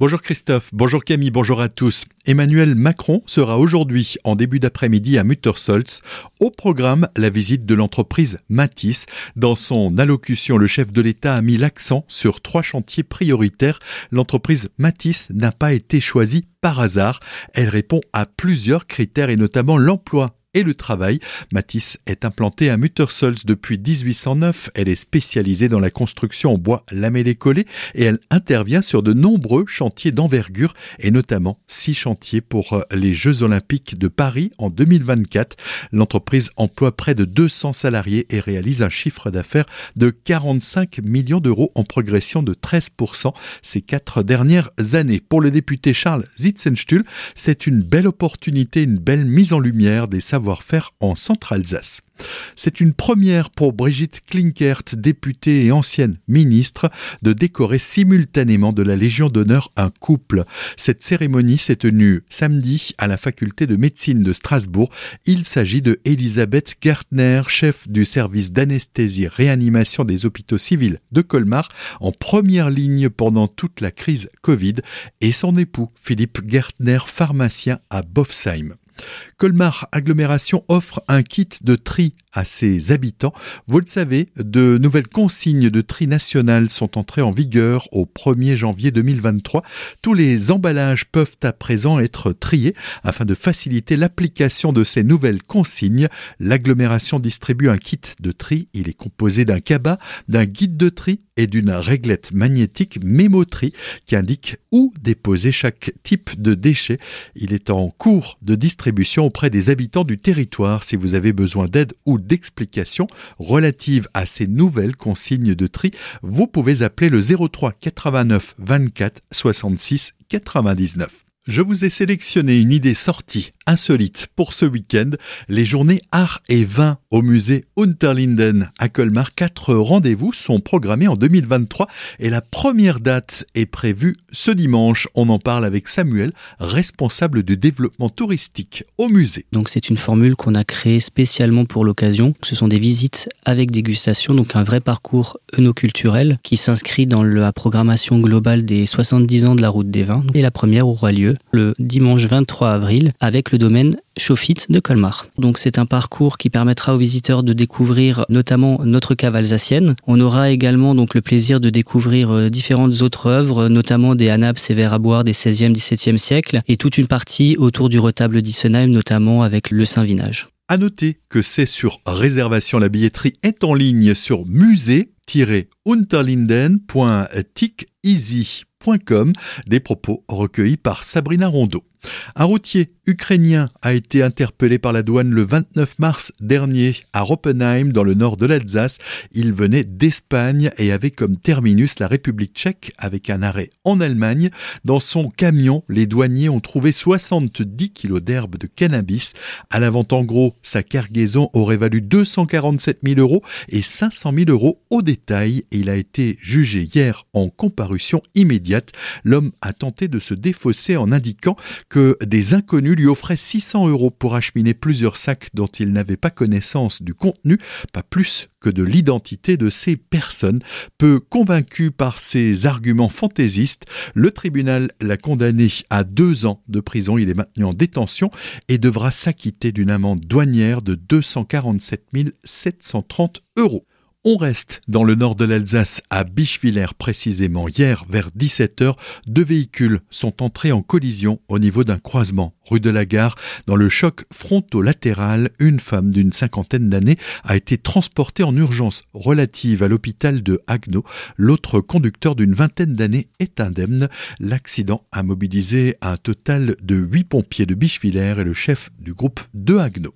Bonjour Christophe, bonjour Camille, bonjour à tous. Emmanuel Macron sera aujourd'hui en début d'après-midi à Muttersolz. Au programme, la visite de l'entreprise Matisse. Dans son allocution, le chef de l'État a mis l'accent sur trois chantiers prioritaires. L'entreprise Matisse n'a pas été choisie par hasard. Elle répond à plusieurs critères et notamment l'emploi et le travail. Matisse est implantée à Muttersols depuis 1809. Elle est spécialisée dans la construction en bois lamellé-collé et elle intervient sur de nombreux chantiers d'envergure et notamment six chantiers pour euh, les Jeux Olympiques de Paris en 2024. L'entreprise emploie près de 200 salariés et réalise un chiffre d'affaires de 45 millions d'euros en progression de 13% ces quatre dernières années. Pour le député Charles Zitzenstuhl, c'est une belle opportunité, une belle mise en lumière des savoirs en Centre-Alsace. C'est une première pour Brigitte Klinkert, députée et ancienne ministre, de décorer simultanément de la Légion d'honneur un couple. Cette cérémonie s'est tenue samedi à la faculté de médecine de Strasbourg. Il s'agit de Elisabeth Gertner, chef du service d'anesthésie-réanimation des hôpitaux civils de Colmar, en première ligne pendant toute la crise Covid, et son époux Philippe Gertner, pharmacien à Bofsheim. Colmar Agglomération offre un kit de tri à ses habitants. Vous le savez, de nouvelles consignes de tri national sont entrées en vigueur au 1er janvier 2023. Tous les emballages peuvent à présent être triés afin de faciliter l'application de ces nouvelles consignes. L'agglomération distribue un kit de tri. Il est composé d'un cabas, d'un guide de tri et d'une réglette magnétique mémotrie qui indique où déposer chaque type de déchet. Il est en cours de distribution auprès des habitants du territoire si vous avez besoin d'aide ou d'explications relatives à ces nouvelles consignes de tri. Vous pouvez appeler le 03 89 24 66 99. Je vous ai sélectionné une idée sortie insolite pour ce week-end, les journées art et vin au musée Unterlinden à Colmar. Quatre rendez-vous sont programmés en 2023 et la première date est prévue ce dimanche. On en parle avec Samuel, responsable du développement touristique au musée. Donc c'est une formule qu'on a créée spécialement pour l'occasion. Ce sont des visites avec dégustation, donc un vrai parcours œnoculturel qui s'inscrit dans la programmation globale des 70 ans de la route des vins. Et la première aura lieu le dimanche 23 avril avec le domaine Chauffit de Colmar. Donc c'est un parcours qui permettra aux visiteurs de découvrir notamment notre cave alsacienne. On aura également donc le plaisir de découvrir euh, différentes autres œuvres, notamment des anaps et verres à boire des 16e, 17e siècles et toute une partie autour du retable d'Issenheim, notamment avec le Saint-Vinage. À noter que c'est sur réservation. La billetterie est en ligne sur musée-unterlinden.ticeasy.com. Des propos recueillis par Sabrina Rondeau. Un routier ukrainien a été interpellé par la douane le 29 mars dernier à Roppenheim dans le nord de l'Alsace. Il venait d'Espagne et avait comme terminus la République tchèque avec un arrêt en Allemagne. Dans son camion, les douaniers ont trouvé 70 kilos d'herbe de cannabis. À la vente en gros, sa cargaison aurait valu 247 000 euros et 500 000 euros au détail. Il a été jugé hier en comparution immédiate. L'homme a tenté de se défausser en indiquant que des inconnus lui offraient 600 euros pour acheminer plusieurs sacs dont il n'avait pas connaissance du contenu, pas plus que de l'identité de ces personnes. Peu convaincu par ces arguments fantaisistes, le tribunal l'a condamné à deux ans de prison. Il est maintenu en détention et devra s'acquitter d'une amende douanière de 247 730 euros. On reste dans le nord de l'Alsace, à Bischwiller précisément. Hier, vers 17h, deux véhicules sont entrés en collision au niveau d'un croisement rue de la Gare. Dans le choc fronto-latéral, une femme d'une cinquantaine d'années a été transportée en urgence relative à l'hôpital de Haguenau. L'autre conducteur d'une vingtaine d'années est indemne. L'accident a mobilisé un total de huit pompiers de Bischwiller et le chef du groupe de Haguenau.